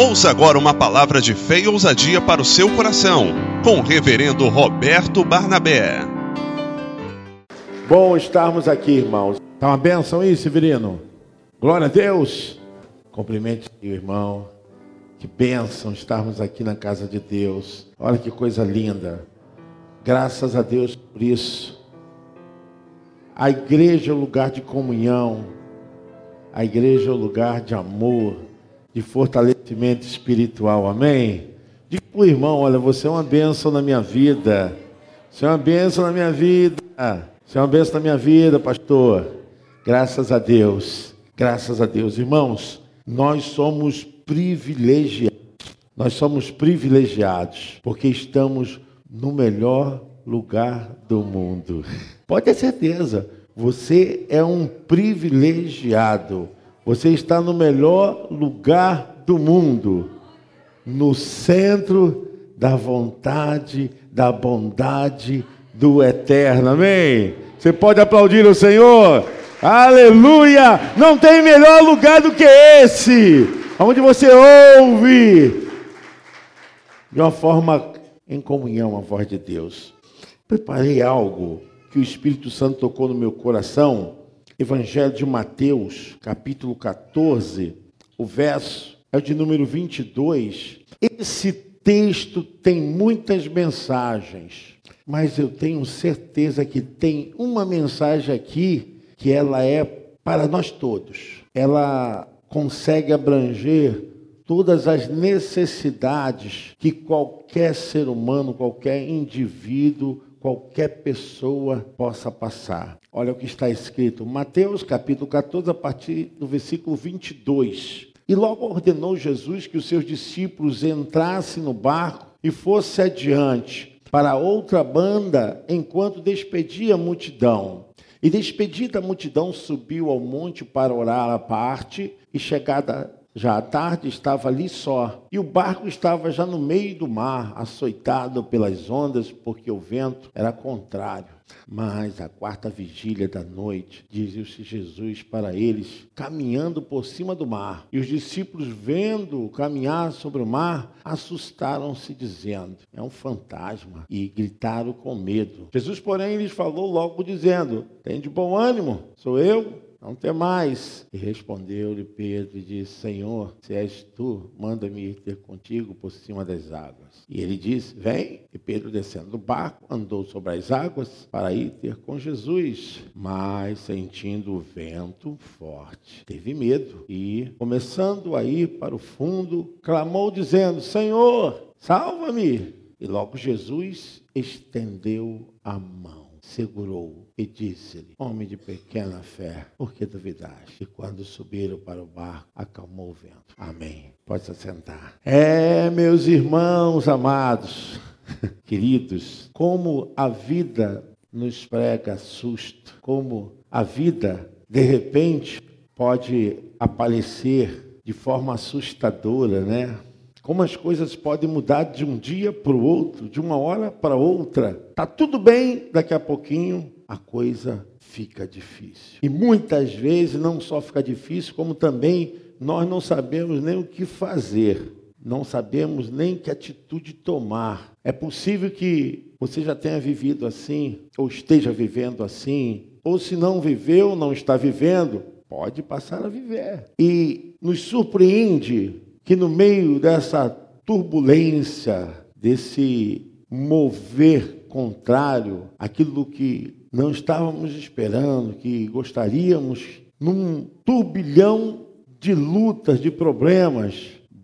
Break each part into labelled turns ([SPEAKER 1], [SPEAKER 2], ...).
[SPEAKER 1] Ouça agora uma palavra de fé e ousadia para o seu coração, com o reverendo Roberto Barnabé.
[SPEAKER 2] Bom estarmos aqui, irmãos. Tá uma benção aí, Severino? Glória a Deus. Cumprimente o irmão. Que bênção estarmos aqui na casa de Deus. Olha que coisa linda. Graças a Deus por isso. A igreja é o lugar de comunhão. A igreja é o lugar de amor, de espiritual. Amém? Diga para o irmão: olha, você é uma bênção na minha vida. Você é uma bênção na minha vida. Você é uma bênção na minha vida, pastor. Graças a Deus. Graças a Deus. Irmãos, nós somos privilegiados. Nós somos privilegiados porque estamos no melhor lugar do mundo. Pode ter certeza, você é um privilegiado. Você está no melhor lugar do mundo, no centro da vontade, da bondade do eterno. Amém? Você pode aplaudir o Senhor? Aleluia! Não tem melhor lugar do que esse, onde você ouve de uma forma em comunhão a voz de Deus. Preparei algo que o Espírito Santo tocou no meu coração. Evangelho de Mateus, capítulo 14, o verso é o de número 22. Esse texto tem muitas mensagens, mas eu tenho certeza que tem uma mensagem aqui que ela é para nós todos. Ela consegue abranger todas as necessidades que qualquer ser humano, qualquer indivíduo qualquer pessoa possa passar. Olha o que está escrito, Mateus capítulo 14, a partir do versículo 22. E logo ordenou Jesus que os seus discípulos entrassem no barco e fossem adiante para outra banda, enquanto despedia a multidão. E despedida a multidão, subiu ao monte para orar à parte, e chegada já à tarde estava ali só, e o barco estava já no meio do mar, açoitado pelas ondas, porque o vento era contrário. Mas a quarta vigília da noite, dizia-se Jesus para eles, caminhando por cima do mar. E os discípulos, vendo caminhar sobre o mar, assustaram-se, dizendo: É um fantasma. E gritaram com medo. Jesus, porém, lhes falou logo, dizendo: Tem de bom ânimo, sou eu não tem mais. E respondeu-lhe Pedro e disse: Senhor, se és tu, manda-me ir ter contigo por cima das águas. E ele disse: Vem. E Pedro, descendo do barco, andou sobre as águas para ir ter com Jesus. Mas, sentindo o vento forte, teve medo e, começando a ir para o fundo, clamou, dizendo: Senhor, salva-me. E logo Jesus estendeu a mão segurou e disse-lhe: Homem de pequena fé, por que duvidaste? E quando subiram para o barco, acalmou o vento. Amém. Pode se sentar. É, meus irmãos amados, queridos, como a vida nos prega susto, como a vida, de repente, pode aparecer de forma assustadora, né? Como as coisas podem mudar de um dia para o outro, de uma hora para outra. Tá tudo bem, daqui a pouquinho a coisa fica difícil. E muitas vezes não só fica difícil, como também nós não sabemos nem o que fazer. Não sabemos nem que atitude tomar. É possível que você já tenha vivido assim, ou esteja vivendo assim, ou se não viveu, não está vivendo, pode passar a viver. E nos surpreende que no meio dessa turbulência, desse mover contrário, aquilo que não estávamos esperando, que gostaríamos, num turbilhão de lutas, de problemas,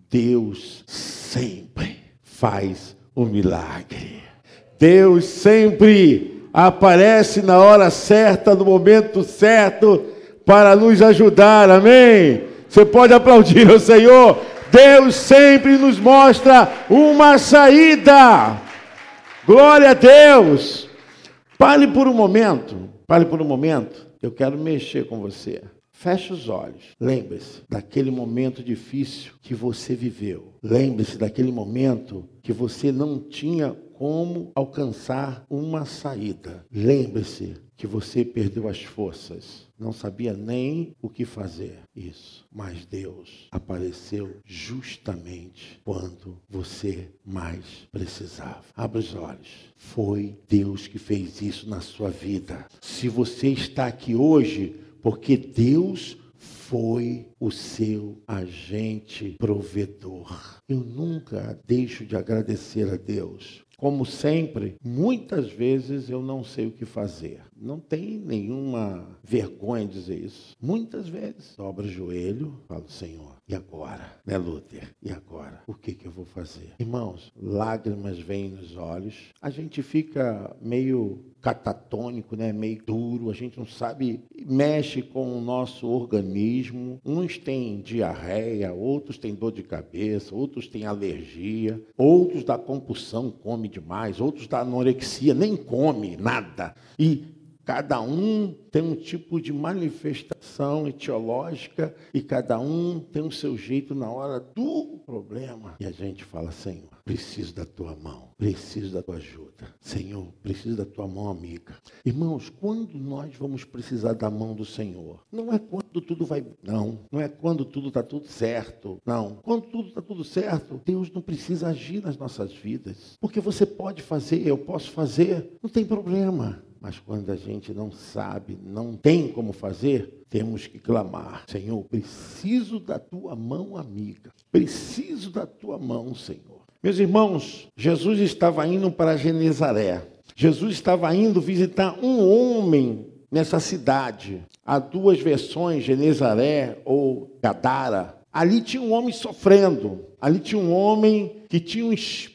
[SPEAKER 2] Deus sempre faz o milagre. Deus sempre aparece na hora certa, no momento certo, para nos ajudar, amém? Você pode aplaudir o Senhor, Deus sempre nos mostra uma saída. Glória a Deus. Pare por um momento, pare por um momento. Eu quero mexer com você. Feche os olhos. Lembre-se daquele momento difícil que você viveu. Lembre-se daquele momento que você não tinha como alcançar uma saída. Lembre-se que você perdeu as forças, não sabia nem o que fazer. Isso. Mas Deus apareceu justamente quando você mais precisava. Abra os olhos. Foi Deus que fez isso na sua vida. Se você está aqui hoje, porque Deus foi o seu agente provedor. Eu nunca deixo de agradecer a Deus. Como sempre, muitas vezes eu não sei o que fazer. Não tem nenhuma vergonha dizer isso. Muitas vezes, dobro o joelho, falo, Senhor, e agora? Né, Luther? E agora? O que, que eu vou fazer? Irmãos, lágrimas vêm nos olhos. A gente fica meio catatônico, né? meio duro, a gente não sabe, mexe com o nosso organismo. Uns têm diarreia, outros têm dor de cabeça, outros têm alergia, outros da compulsão come demais, outros da anorexia nem come nada. E Cada um tem um tipo de manifestação etiológica e cada um tem o seu jeito na hora do problema. E a gente fala, Senhor, preciso da tua mão, preciso da tua ajuda. Senhor, preciso da tua mão amiga. Irmãos, quando nós vamos precisar da mão do Senhor? Não é quando tudo vai. Não. Não é quando tudo está tudo certo. Não. Quando tudo está tudo certo, Deus não precisa agir nas nossas vidas. Porque você pode fazer, eu posso fazer, não tem problema. Mas quando a gente não sabe, não tem como fazer, temos que clamar: Senhor, preciso da tua mão amiga, preciso da tua mão, Senhor. Meus irmãos, Jesus estava indo para Genezaré. Jesus estava indo visitar um homem nessa cidade. Há duas versões, Genezaré ou Gadara. Ali tinha um homem sofrendo. Ali tinha um homem que tinha um espírito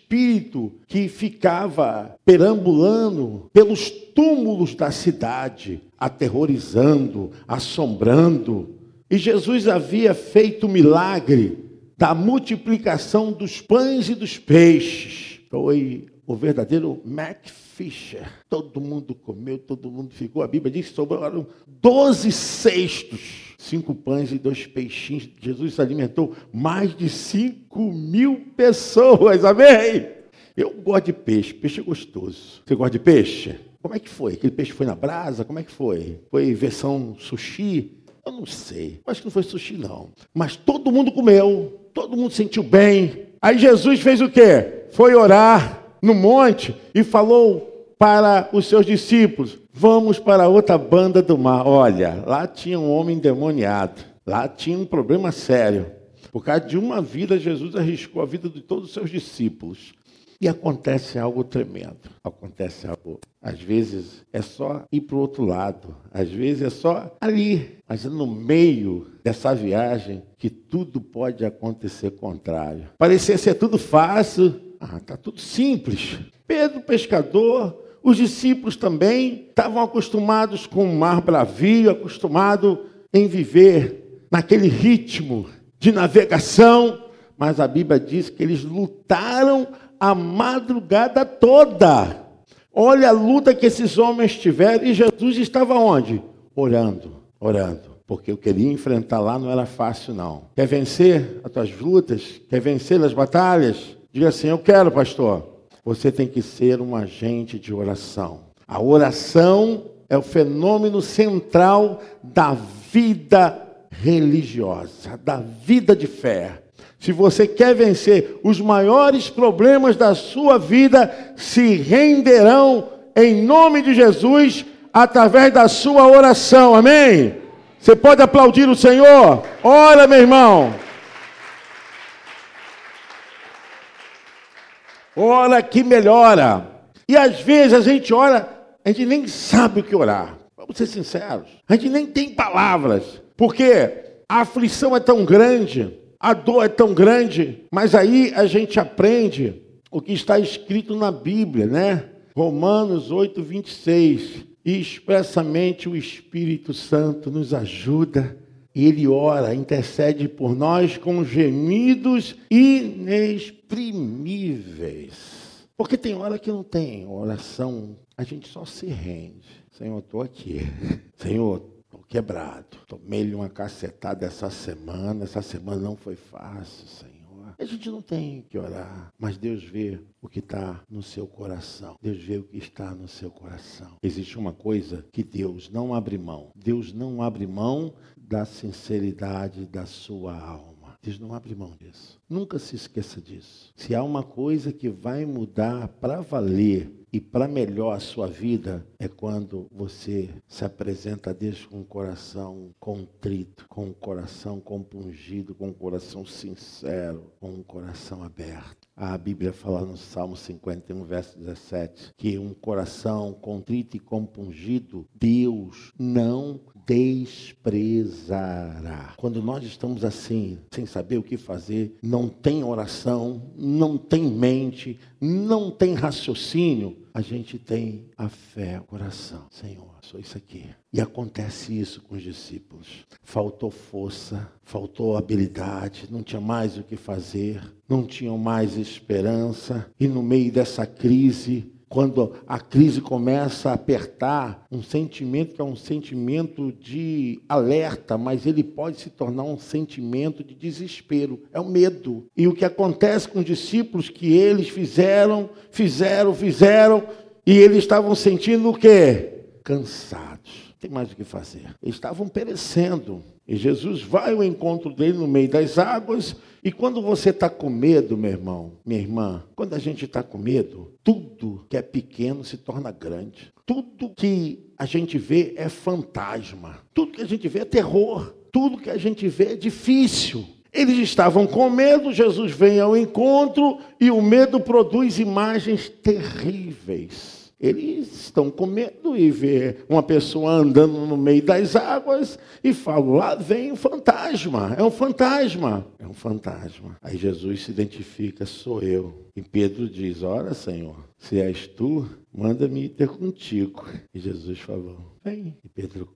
[SPEAKER 2] que ficava perambulando pelos túmulos da cidade, aterrorizando, assombrando. E Jesus havia feito o milagre da multiplicação dos pães e dos peixes. Foi o verdadeiro Mac Fisher. Todo mundo comeu, todo mundo ficou. A Bíblia diz que sobraram 12 cestos, cinco pães e dois peixinhos. Jesus alimentou mais de 5 mil pessoas. Amém? Eu gosto de peixe, peixe é gostoso. Você gosta de peixe? Como é que foi? Aquele peixe foi na brasa? Como é que foi? Foi versão sushi? Eu não sei. Acho que não foi sushi, não. Mas todo mundo comeu, todo mundo sentiu bem. Aí Jesus fez o quê? Foi orar no monte e falou para os seus discípulos: Vamos para outra banda do mar. Olha, lá tinha um homem endemoniado, lá tinha um problema sério. Por causa de uma vida, Jesus arriscou a vida de todos os seus discípulos. E acontece algo tremendo. Acontece algo. Às vezes é só ir para o outro lado. Às vezes é só ali. Mas é no meio dessa viagem que tudo pode acontecer contrário. Parecia ser tudo fácil, ah, está tudo simples. Pedro, pescador, os discípulos também estavam acostumados com o mar bravio, acostumados em viver naquele ritmo de navegação, mas a Bíblia diz que eles lutaram a madrugada toda. Olha a luta que esses homens tiveram e Jesus estava onde? Orando, orando. Porque eu queria enfrentar lá não era fácil, não. Quer vencer as tuas lutas? Quer vencer as batalhas? Diga assim: Eu quero, pastor. Você tem que ser um agente de oração. A oração é o fenômeno central da vida religiosa, da vida de fé. Se você quer vencer os maiores problemas da sua vida, se renderão em nome de Jesus através da sua oração. Amém? Você pode aplaudir o Senhor? Ora, meu irmão. Ora que melhora. E às vezes a gente ora, a gente nem sabe o que orar. Vamos ser sinceros. A gente nem tem palavras. Porque a aflição é tão grande, a dor é tão grande, mas aí a gente aprende o que está escrito na Bíblia, né? Romanos 8, 26. E expressamente o Espírito Santo nos ajuda e ele ora, intercede por nós com gemidos inexprimíveis. Porque tem hora que não tem oração, a gente só se rende. Senhor, estou aqui. Senhor, estou quebrado. Tomei-lhe uma cacetada essa semana. Essa semana não foi fácil, Senhor. A gente não tem que orar, mas Deus vê o que está no seu coração. Deus vê o que está no seu coração. Existe uma coisa que Deus não abre mão. Deus não abre mão da sinceridade da sua alma. Deus não abre mão disso. Nunca se esqueça disso. Se há uma coisa que vai mudar para valer e para melhor a sua vida é quando você se apresenta a Deus com um coração contrito, com um coração compungido, com um coração sincero, com um coração aberto. A Bíblia fala no Salmo 51, verso 17, que um coração contrito e compungido, Deus não desprezará. Quando nós estamos assim, sem saber o que fazer, não tem oração, não tem mente, não tem raciocínio, a gente tem a fé, o coração. Senhor, sou isso aqui. E acontece isso com os discípulos. Faltou força, faltou habilidade, não tinha mais o que fazer, não tinham mais esperança. E no meio dessa crise, quando a crise começa a apertar, um sentimento que é um sentimento de alerta, mas ele pode se tornar um sentimento de desespero, é o medo. E o que acontece com os discípulos que eles fizeram, fizeram, fizeram, e eles estavam sentindo o quê? Cansados. Não tem mais o que fazer. Eles estavam perecendo. E Jesus vai ao encontro dele no meio das águas. E quando você está com medo, meu irmão, minha irmã, quando a gente está com medo, tudo que é pequeno se torna grande. Tudo que a gente vê é fantasma. Tudo que a gente vê é terror. Tudo que a gente vê é difícil. Eles estavam com medo, Jesus vem ao encontro e o medo produz imagens terríveis. Eles estão com medo e vê uma pessoa andando no meio das águas e falam: lá vem um fantasma, é um fantasma, é um fantasma. Aí Jesus se identifica: sou eu. E Pedro diz: Ora, Senhor, se és tu, manda-me ter contigo. E Jesus falou: Vem. E Pedro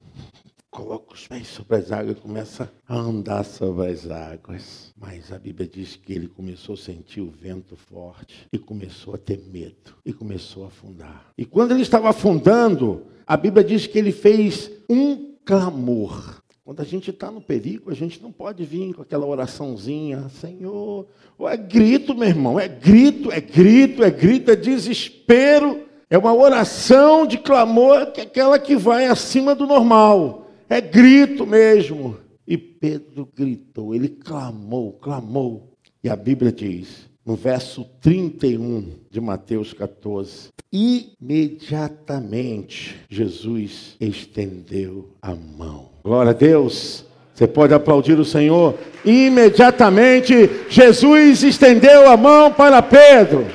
[SPEAKER 2] coloca os pés sobre as águas e começa a andar sobre as águas. Mas a Bíblia diz que ele começou a sentir o vento forte e começou a ter medo e começou a afundar. E quando ele estava afundando, a Bíblia diz que ele fez um clamor. Quando a gente está no perigo, a gente não pode vir com aquela oraçãozinha, Senhor. Ou é grito, meu irmão, é grito, é grito, é grito, é desespero. É uma oração de clamor que é aquela que vai acima do normal. É grito mesmo. E Pedro gritou, ele clamou, clamou. E a Bíblia diz, no verso 31 de Mateus 14: Imediatamente Jesus estendeu a mão. Glória a Deus. Você pode aplaudir o Senhor. Imediatamente Jesus estendeu a mão para Pedro.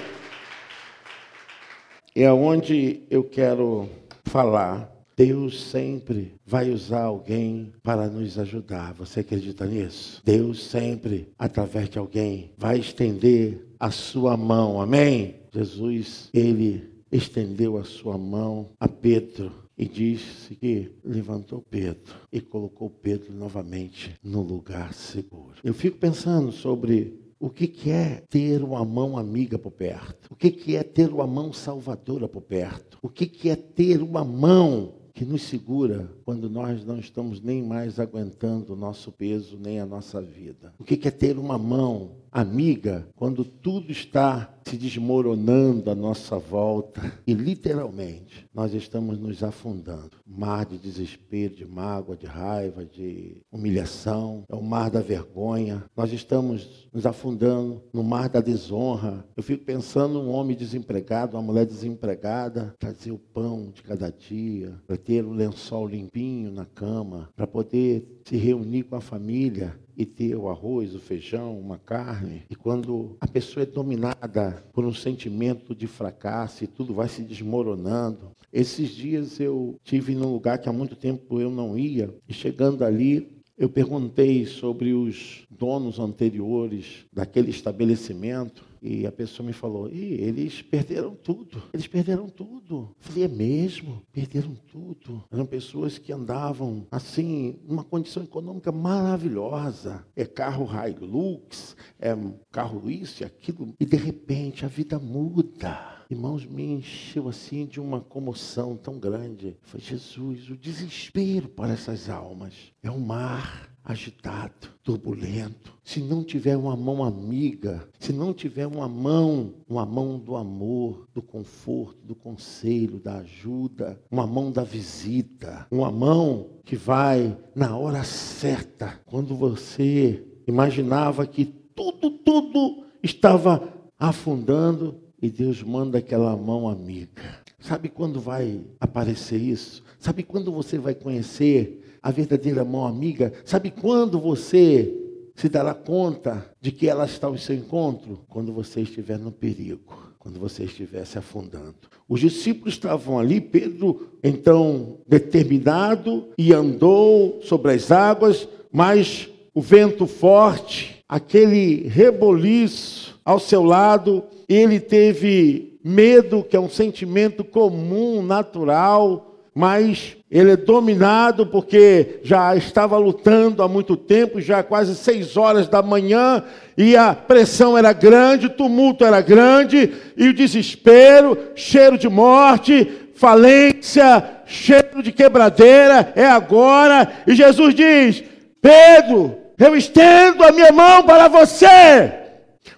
[SPEAKER 2] É onde eu quero falar Deus sempre vai usar alguém para nos ajudar. Você acredita nisso? Deus sempre, através de alguém, vai estender a sua mão. Amém? Jesus, ele estendeu a sua mão a Pedro e disse que levantou Pedro e colocou Pedro novamente no lugar seguro. Eu fico pensando sobre o que, que é ter uma mão amiga por perto? O que, que é ter uma mão salvadora por perto? O que, que é ter uma mão que nos segura quando nós não estamos nem mais aguentando o nosso peso, nem a nossa vida. O que é ter uma mão amiga quando tudo está se desmoronando à nossa volta e literalmente nós estamos nos afundando. Mar de desespero, de mágoa, de raiva, de humilhação, é o mar da vergonha. Nós estamos nos afundando no mar da desonra. Eu fico pensando um homem desempregado, uma mulher desempregada, trazer o pão de cada dia, para ter o lençol limpinho na cama, para poder se reunir com a família e ter o arroz, o feijão, uma carne. E quando a pessoa é dominada por um sentimento de fracasso e tudo vai se desmoronando. Esses dias eu tive num lugar que há muito tempo eu não ia, e chegando ali, eu perguntei sobre os donos anteriores daquele estabelecimento e a pessoa me falou: e eles perderam tudo. Eles perderam tudo. Eu falei: é mesmo? Perderam tudo. Eram pessoas que andavam assim, numa condição econômica maravilhosa. É carro Hilux, é carro isso e aquilo. E de repente a vida muda. Irmãos, me encheu assim de uma comoção tão grande. Foi Jesus, o desespero para essas almas. É um mar, agitado, turbulento, se não tiver uma mão amiga, se não tiver uma mão, uma mão do amor, do conforto, do conselho, da ajuda, uma mão da visita, uma mão que vai na hora certa, quando você imaginava que tudo, tudo estava afundando e Deus manda aquela mão amiga. Sabe quando vai aparecer isso? Sabe quando você vai conhecer a verdadeira mão amiga? Sabe quando você se dará conta de que ela está ao seu encontro? Quando você estiver no perigo quando você estiver se afundando. Os discípulos estavam ali, Pedro, então, determinado, e andou sobre as águas, mas o vento forte, aquele reboliço ao seu lado, ele teve medo, que é um sentimento comum, natural, mas ele é dominado porque já estava lutando há muito tempo, já quase seis horas da manhã, e a pressão era grande, o tumulto era grande, e o desespero, cheiro de morte, falência, cheiro de quebradeira, é agora. E Jesus diz: Pedro, eu estendo a minha mão para você.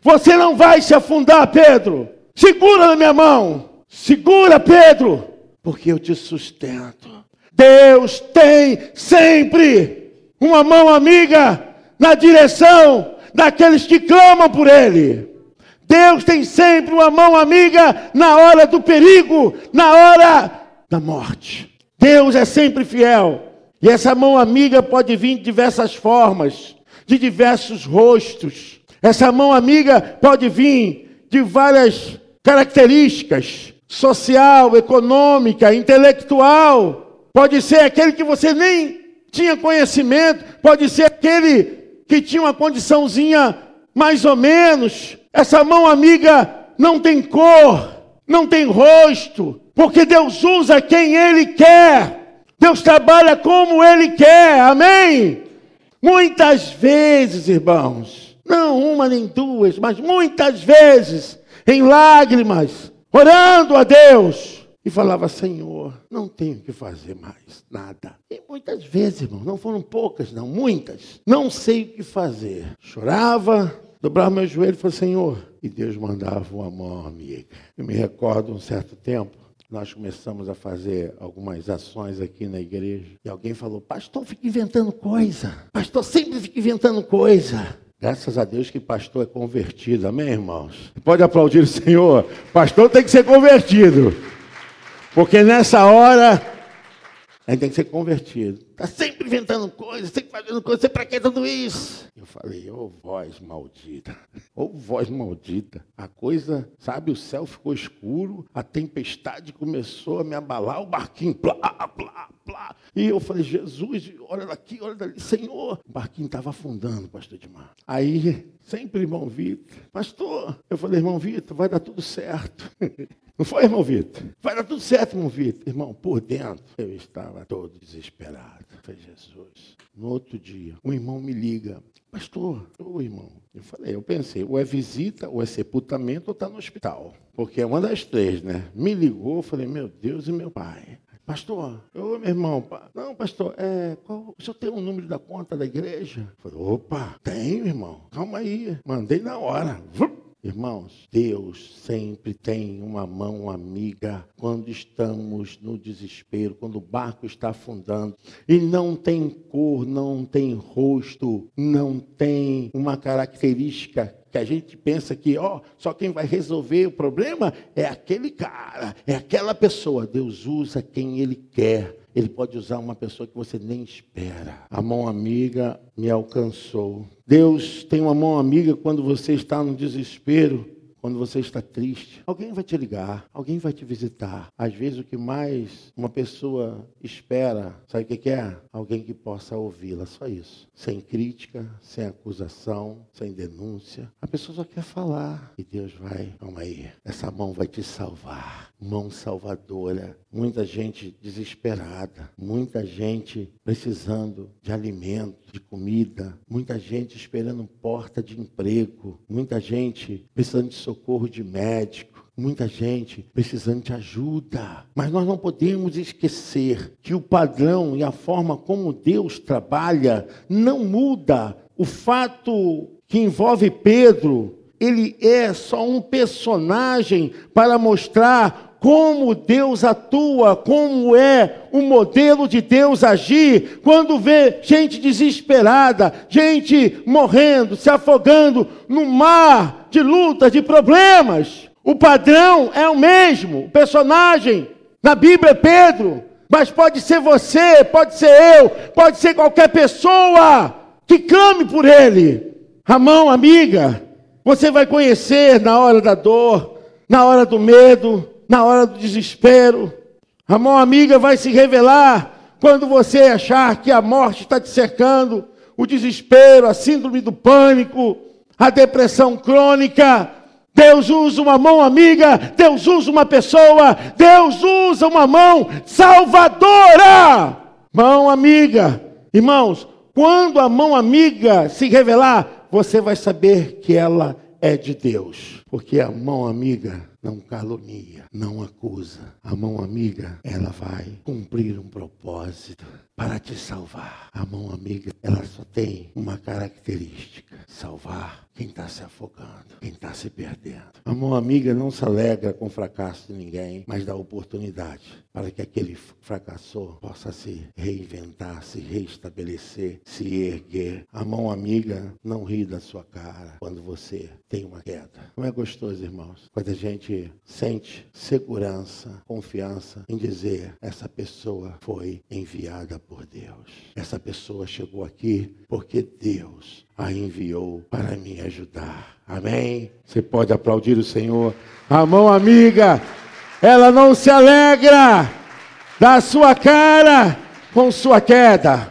[SPEAKER 2] Você não vai se afundar, Pedro. Segura na minha mão. Segura, Pedro porque eu te sustento. Deus tem sempre uma mão amiga na direção daqueles que clamam por Ele. Deus tem sempre uma mão amiga na hora do perigo, na hora da morte. Deus é sempre fiel. E essa mão amiga pode vir de diversas formas, de diversos rostos. Essa mão amiga pode vir de várias características social, econômica, intelectual. Pode ser aquele que você nem tinha conhecimento, pode ser aquele que tinha uma condiçãozinha mais ou menos. Essa mão amiga não tem cor, não tem rosto, porque Deus usa quem Ele quer. Deus trabalha como Ele quer, amém? Muitas vezes, irmãos, não uma nem duas, mas muitas vezes, em lágrimas, orando a Deus. E falava, Senhor, não tenho que fazer mais nada. E muitas vezes, irmão, não foram poucas, não, muitas. Não sei o que fazer. Chorava, dobrava meu joelho e falava, Senhor. E Deus mandava uma mão amiga. Eu me recordo um certo tempo, nós começamos a fazer algumas ações aqui na igreja. E alguém falou, pastor, fica inventando coisa. Pastor sempre fica inventando coisa. Graças a Deus que pastor é convertido, amém, irmãos? Pode aplaudir o Senhor. Pastor tem que ser convertido. Porque nessa hora a gente tem que ser convertido. Está sempre inventando coisas, sempre fazendo coisas, para que tudo isso? Eu falei, ô oh, voz maldita, ô oh, voz maldita. A coisa, sabe, o céu ficou escuro, a tempestade começou a me abalar, o barquinho, plá, plá, plá. E eu falei, Jesus, olha daqui, olha dali, Senhor. O barquinho estava afundando, pastor Edmar. Aí, sempre irmão Vitor, pastor, eu falei, irmão Vitor, vai dar tudo certo. Não foi, irmão Vitor? Vai dar tudo certo, irmão Vitor. Irmão, por dentro, eu estava todo desesperado. Foi Jesus. No outro dia, um irmão me liga. Pastor, ô irmão. Eu falei, eu pensei, ou é visita, ou é sepultamento, ou está no hospital. Porque é uma das três, né? Me ligou, falei, meu Deus e meu pai. Pastor, ô meu irmão, não, pastor, é, qual, o senhor tem o um número da conta da igreja? Falei, opa, tenho, irmão. Calma aí. Mandei na hora. Irmãos, Deus sempre tem uma mão amiga quando estamos no desespero, quando o barco está afundando e não tem cor, não tem rosto, não tem uma característica que a gente pensa que, ó, só quem vai resolver o problema é aquele cara, é aquela pessoa. Deus usa quem ele quer. Ele pode usar uma pessoa que você nem espera. A mão amiga me alcançou. Deus tem uma mão amiga quando você está no desespero quando você está triste, alguém vai te ligar, alguém vai te visitar. Às vezes o que mais uma pessoa espera, sabe o que é? Alguém que possa ouvi-la, só isso. Sem crítica, sem acusação, sem denúncia. A pessoa só quer falar. E Deus vai, calma aí, essa mão vai te salvar. Mão salvadora. Muita gente desesperada, muita gente precisando de alimento, de comida, muita gente esperando porta de emprego, muita gente precisando de socorro de médico. muita gente precisando de ajuda. Mas nós não podemos esquecer que o padrão e a forma como Deus trabalha não muda. O fato que envolve Pedro, ele é só um personagem para mostrar como Deus atua, como é o modelo de Deus agir, quando vê gente desesperada, gente morrendo, se afogando no mar de lutas, de problemas. O padrão é o mesmo, o personagem na Bíblia é Pedro, mas pode ser você, pode ser eu, pode ser qualquer pessoa que clame por ele. A mão amiga, você vai conhecer na hora da dor, na hora do medo, na hora do desespero. A mão amiga vai se revelar quando você achar que a morte está te cercando, o desespero, a síndrome do pânico, a depressão crônica. Deus usa uma mão amiga, Deus usa uma pessoa, Deus usa uma mão salvadora. Mão amiga. Irmãos, quando a mão amiga se revelar, você vai saber que ela é de Deus, porque a mão amiga não calunia, não acusa. A mão amiga, ela vai cumprir um propósito para te salvar. A mão amiga, ela só tem uma característica: salvar quem está se afogando, quem está se perdendo. A mão amiga não se alegra com o fracasso de ninguém, mas dá oportunidade para que aquele fracassou possa se reinventar, se reestabelecer, se erguer. A mão amiga não ri da sua cara quando você tem uma queda. Não é gostoso, irmãos, quando a gente sente segurança, confiança em dizer: essa pessoa foi enviada por Deus. Essa pessoa chegou aqui porque Deus a enviou para me ajudar. Amém? Você pode aplaudir o Senhor. A mão amiga, ela não se alegra da sua cara com sua queda.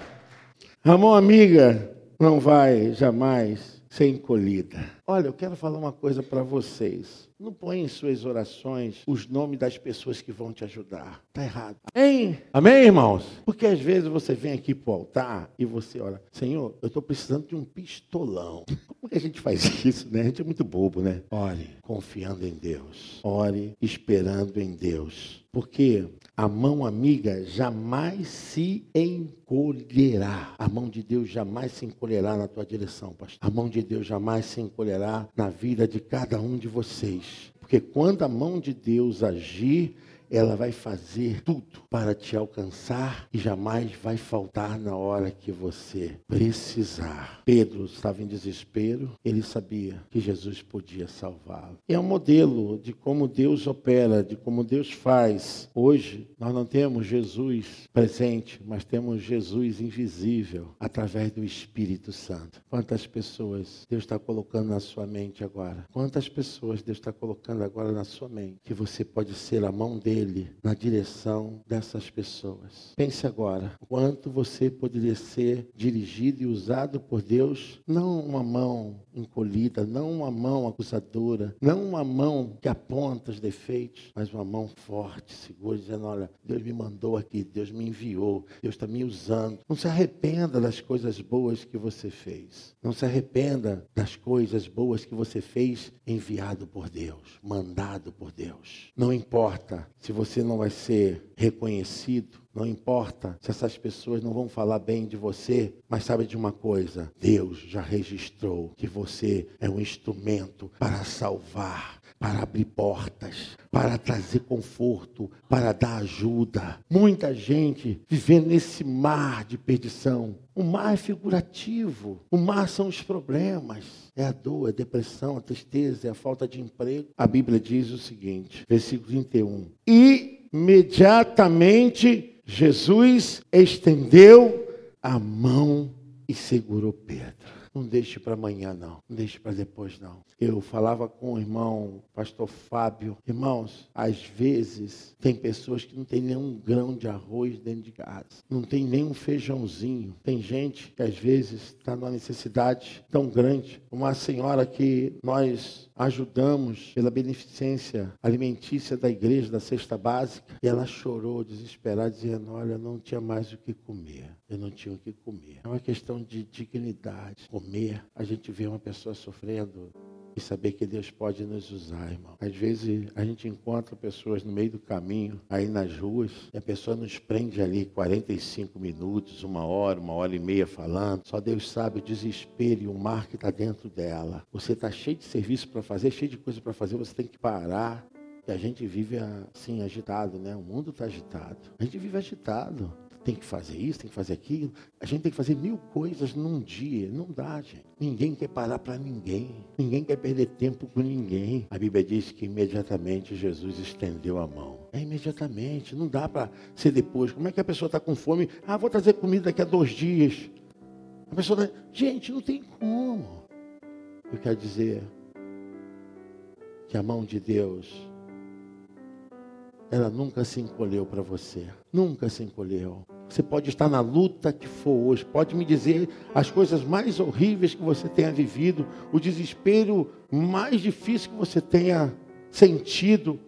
[SPEAKER 2] A mão amiga não vai jamais ser encolhida. Olha, eu quero falar uma coisa para vocês. Não põe em suas orações os nomes das pessoas que vão te ajudar. Está errado. Amém? Amém, irmãos? Porque às vezes você vem aqui para o altar e você olha, Senhor, eu estou precisando de um pistolão. Como que a gente faz isso, né? A gente é muito bobo, né? Ore confiando em Deus. Ore esperando em Deus. Porque a mão amiga jamais se encolherá. A mão de Deus jamais se encolherá na tua direção, pastor. A mão de Deus jamais se encolherá na vida de cada um de vocês. Porque quando a mão de Deus agir, ela vai fazer tudo para te alcançar e jamais vai faltar na hora que você precisar. Pedro estava em desespero, ele sabia que Jesus podia salvá-lo. É um modelo de como Deus opera, de como Deus faz. Hoje, nós não temos Jesus presente, mas temos Jesus invisível através do Espírito Santo. Quantas pessoas Deus está colocando na sua mente agora? Quantas pessoas Deus está colocando agora na sua mente que você pode ser a mão dele? Na direção dessas pessoas. Pense agora, quanto você poderia ser dirigido e usado por Deus, não uma mão encolhida, não uma mão acusadora, não uma mão que aponta os defeitos, mas uma mão forte, segura, dizendo: Olha, Deus me mandou aqui, Deus me enviou, Deus está me usando. Não se arrependa das coisas boas que você fez. Não se arrependa das coisas boas que você fez enviado por Deus, mandado por Deus. Não importa se se você não vai ser reconhecido, não importa se essas pessoas não vão falar bem de você, mas sabe de uma coisa: Deus já registrou que você é um instrumento para salvar, para abrir portas, para trazer conforto, para dar ajuda. Muita gente vivendo nesse mar de perdição. O mar é figurativo, o mar são os problemas, é a dor, é a depressão, a tristeza, é a falta de emprego. A Bíblia diz o seguinte, versículo 31. E imediatamente Jesus estendeu a mão e segurou Pedro. Não deixe para amanhã, não. Não deixe para depois, não. Eu falava com o irmão, pastor Fábio. Irmãos, às vezes tem pessoas que não tem nenhum grão de arroz dentro de casa. Não tem nenhum feijãozinho. Tem gente que às vezes está numa necessidade tão grande. Uma senhora que nós ajudamos pela beneficência alimentícia da igreja, da cesta básica, e ela chorou, desesperada, dizendo: Olha, não tinha mais o que comer. Eu não tinha o que comer. É uma questão de dignidade comer, a gente vê uma pessoa sofrendo e saber que Deus pode nos usar, irmão. Às vezes a gente encontra pessoas no meio do caminho, aí nas ruas, e a pessoa nos prende ali 45 minutos, uma hora, uma hora e meia falando. Só Deus sabe o desespero e o mar que está dentro dela. Você está cheio de serviço para fazer, cheio de coisa para fazer, você tem que parar. E a gente vive assim, agitado, né? O mundo está agitado. A gente vive agitado tem que fazer isso, tem que fazer aquilo. A gente tem que fazer mil coisas num dia. Não dá, gente. Ninguém quer parar para ninguém. Ninguém quer perder tempo com ninguém. A Bíblia diz que imediatamente Jesus estendeu a mão. É imediatamente. Não dá para ser depois. Como é que a pessoa está com fome? Ah, vou trazer comida daqui a dois dias. A pessoa, tá... gente, não tem como. Eu quero dizer que a mão de Deus ela nunca se encolheu para você. Nunca se encolheu. Você pode estar na luta que for hoje, pode me dizer as coisas mais horríveis que você tenha vivido, o desespero mais difícil que você tenha sentido.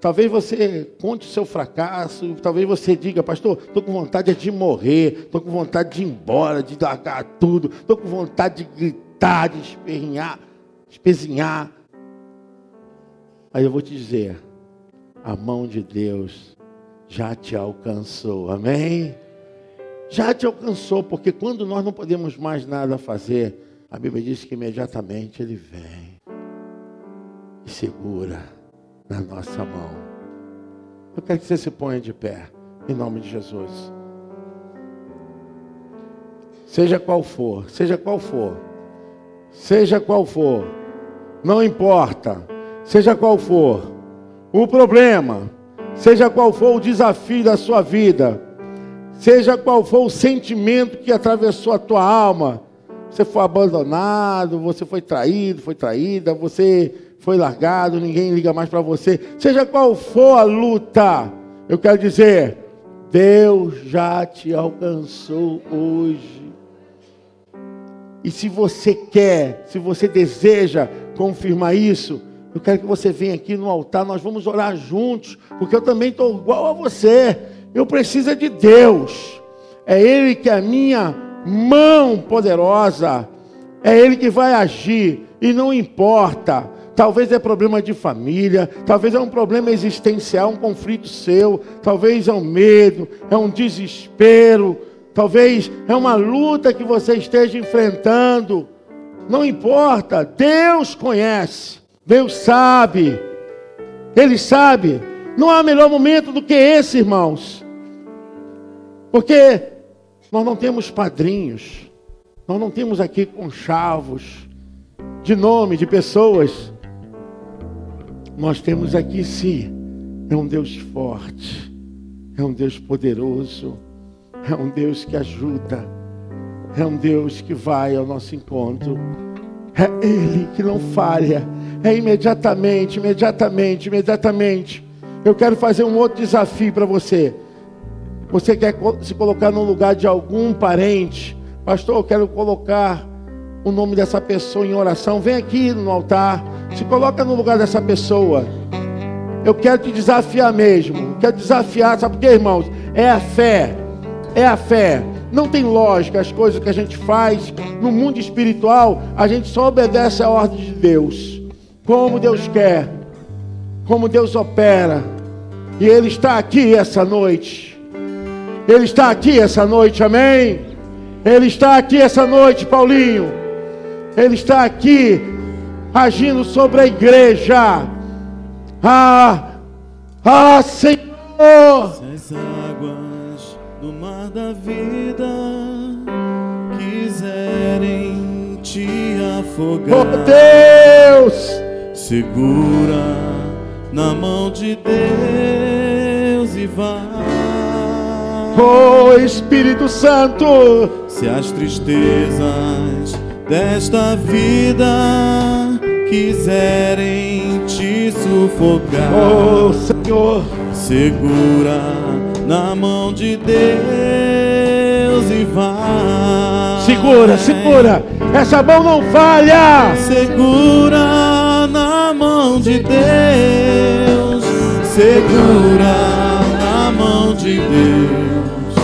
[SPEAKER 2] Talvez você conte o seu fracasso, talvez você diga, pastor, estou com vontade de morrer, estou com vontade de ir embora, de largar tudo, estou com vontade de gritar, de esperrinhar, espezinhar. Aí eu vou te dizer, a mão de Deus já te alcançou. Amém? Já te alcançou, porque quando nós não podemos mais nada fazer, a Bíblia diz que imediatamente Ele vem e segura na nossa mão. Eu quero que você se ponha de pé, em nome de Jesus. Seja qual for, seja qual for, seja qual for, não importa, seja qual for o problema, seja qual for o desafio da sua vida, seja qual for o sentimento que atravessou a tua alma, você foi abandonado, você foi traído, foi traída, você foi largado, ninguém liga mais para você, seja qual for a luta, eu quero dizer, Deus já te alcançou hoje. E se você quer, se você deseja confirmar isso, eu quero que você venha aqui no altar, nós vamos orar juntos, porque eu também estou igual a você. Eu preciso de Deus. É Ele que é a minha mão poderosa. É Ele que vai agir. E não importa. Talvez é problema de família, talvez é um problema existencial, um conflito seu, talvez é um medo, é um desespero, talvez é uma luta que você esteja enfrentando. Não importa, Deus conhece. Deus sabe, Ele sabe. Não há melhor momento do que esse, irmãos, porque nós não temos padrinhos, nós não temos aqui conchavos de nome de pessoas. Nós temos aqui sim, é um Deus forte, é um Deus poderoso, é um Deus que ajuda, é um Deus que vai ao nosso encontro, é Ele que não falha é imediatamente, imediatamente, imediatamente. Eu quero fazer um outro desafio para você. Você quer se colocar no lugar de algum parente? Pastor, eu quero colocar o nome dessa pessoa em oração. Vem aqui no altar. Se coloca no lugar dessa pessoa. Eu quero te desafiar mesmo. Quero desafiar, sabe por quê, irmãos? É a fé. É a fé. Não tem lógica as coisas que a gente faz no mundo espiritual. A gente só obedece a ordem de Deus como Deus quer, como Deus opera. E Ele está aqui essa noite. Ele está aqui essa noite, amém? Ele está aqui essa noite, Paulinho. Ele está aqui agindo sobre a igreja. Ah, ah, Senhor.
[SPEAKER 3] Da vida quiserem te afogar.
[SPEAKER 2] Oh Deus!
[SPEAKER 3] Segura na mão de Deus e vai.
[SPEAKER 2] Oh Espírito Santo,
[SPEAKER 3] se as tristezas desta vida quiserem te sufocar,
[SPEAKER 2] oh Senhor,
[SPEAKER 3] segura na mão de Deus Deus e vai.
[SPEAKER 2] Segura, segura. Essa mão não falha.
[SPEAKER 3] Segura na mão de Deus. Segura na mão de Deus.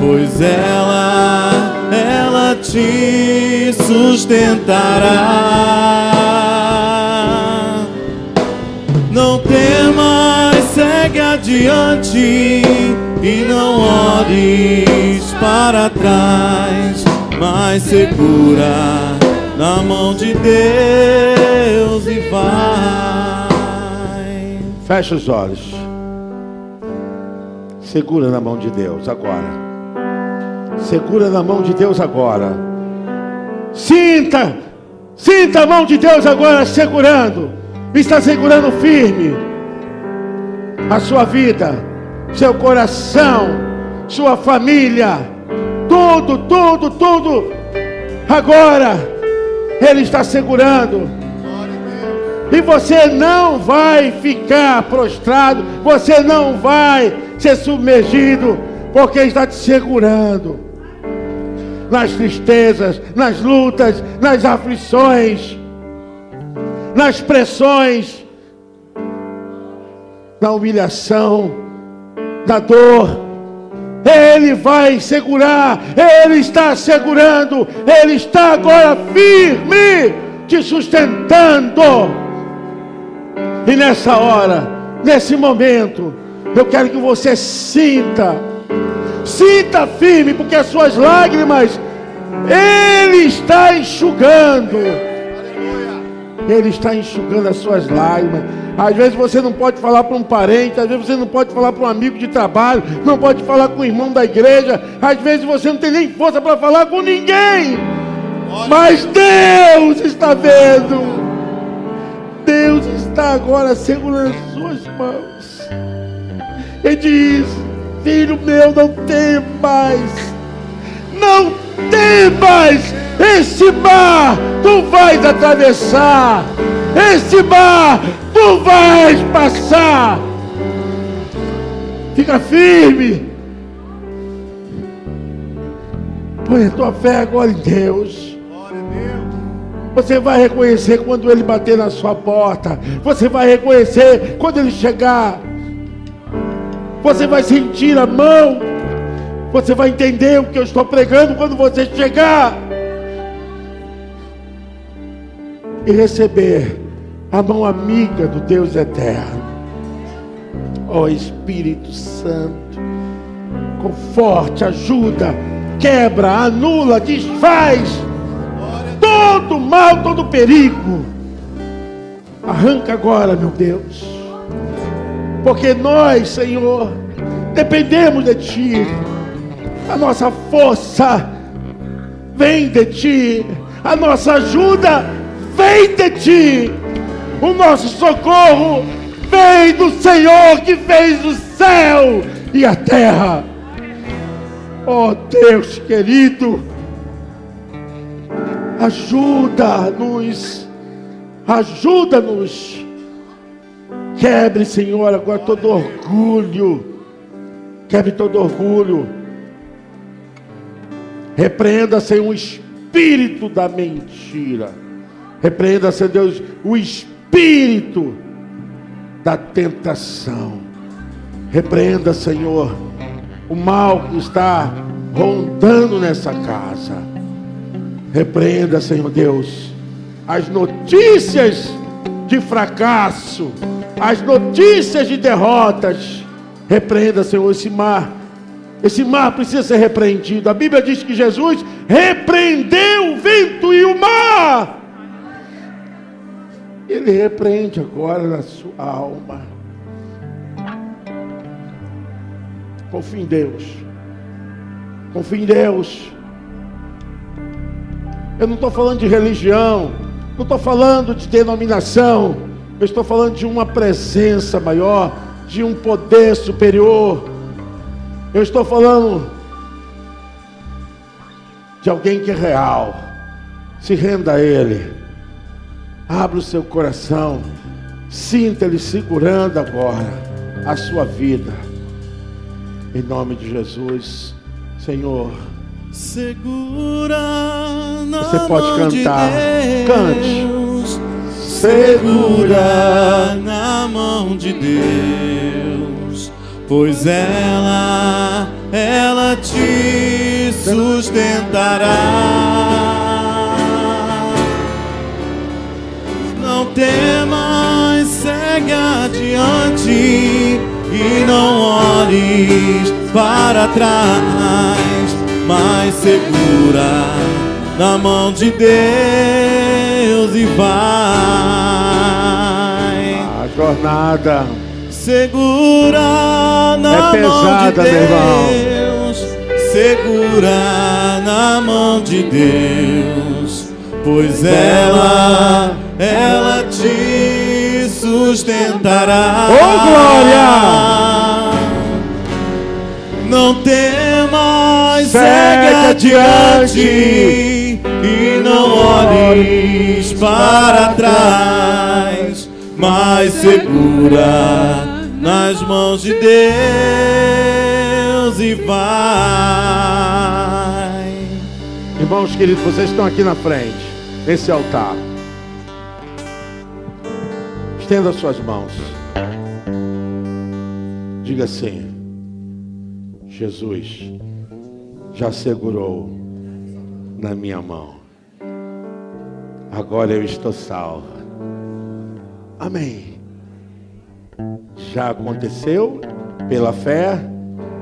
[SPEAKER 3] Pois ela, ela te sustentará. Não temas, segue adiante e não olhes para trás, mas segura na mão de Deus e vai.
[SPEAKER 2] Fecha os olhos. Segura na mão de Deus agora. Segura na mão de Deus agora. Sinta, sinta a mão de Deus agora segurando. Está segurando firme a sua vida, seu coração, sua família, tudo, tudo, tudo. Agora Ele está segurando. E você não vai ficar prostrado, você não vai ser submergido, porque Ele está te segurando nas tristezas, nas lutas, nas aflições, nas pressões, na humilhação, na dor. Ele vai segurar, Ele está segurando, Ele está agora firme, te sustentando. E nessa hora, nesse momento, eu quero que você sinta Sinta firme, porque as suas lágrimas Ele está enxugando. Ele está enxugando as suas lágrimas. Às vezes você não pode falar para um parente, às vezes você não pode falar para um amigo de trabalho, não pode falar com o irmão da igreja, às vezes você não tem nem força para falar com ninguém. Mas Deus está vendo. Deus está agora segurando as suas mãos. Ele diz: Filho meu, não temas. Não temas. Esse mar tu vais atravessar. Esse mar tu vais passar. Fica firme. Põe a tua fé agora em Deus. Você vai reconhecer quando ele bater na sua porta. Você vai reconhecer quando ele chegar. Você vai sentir a mão. Você vai entender o que eu estou pregando quando você chegar. E receber a mão amiga do Deus eterno. Ó oh, Espírito Santo, conforte, ajuda, quebra, anula, desfaz todo mal, todo perigo. Arranca agora, meu Deus porque nós, Senhor, dependemos de Ti. A nossa força vem de Ti. A nossa ajuda vem de Ti. O nosso socorro vem do Senhor que fez o céu e a terra. Oh Deus querido, ajuda-nos, ajuda-nos Quebre, Senhor, agora todo orgulho. Quebre todo orgulho. Repreenda, Senhor, o espírito da mentira. Repreenda, Senhor Deus, o espírito da tentação. Repreenda, Senhor, o mal que está rondando nessa casa. Repreenda, Senhor Deus, as notícias de fracasso as notícias de derrotas. Repreenda, Senhor, esse mar. Esse mar precisa ser repreendido. A Bíblia diz que Jesus repreendeu o vento e o mar. Ele repreende agora na sua alma. Confie em Deus. Confie em Deus. Eu não estou falando de religião. Não estou falando de denominação. Eu estou falando de uma presença maior, de um poder superior. Eu estou falando de alguém que é real. Se renda a Ele. Abra o seu coração. Sinta Ele segurando agora a sua vida. Em nome de Jesus, Senhor.
[SPEAKER 3] Segura na
[SPEAKER 2] Você pode cantar.
[SPEAKER 3] De
[SPEAKER 2] Cante
[SPEAKER 3] segura na mão de Deus, pois ela, ela te sustentará. Temas, segue adiante e não olhes para trás, mas segura na mão de Deus e vai.
[SPEAKER 2] A jornada
[SPEAKER 3] Segura na
[SPEAKER 2] É
[SPEAKER 3] mão de
[SPEAKER 2] pesada, meu irmão.
[SPEAKER 3] Deus, segura na mão de Deus, pois ela, ela te sustentará.
[SPEAKER 2] Ô, glória!
[SPEAKER 3] Não temas,
[SPEAKER 2] Segue
[SPEAKER 3] adiante e não olhes para trás, mas segura nas mãos de Deus e vai.
[SPEAKER 2] Irmãos queridos, vocês estão aqui na frente, nesse altar. Estenda suas mãos. Diga assim: Jesus já segurou na minha mão. Agora eu estou salvo. Amém. Já aconteceu pela fé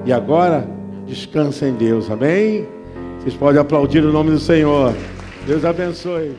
[SPEAKER 2] e agora descansa em Deus. Amém. Vocês podem aplaudir o nome do Senhor. Deus abençoe.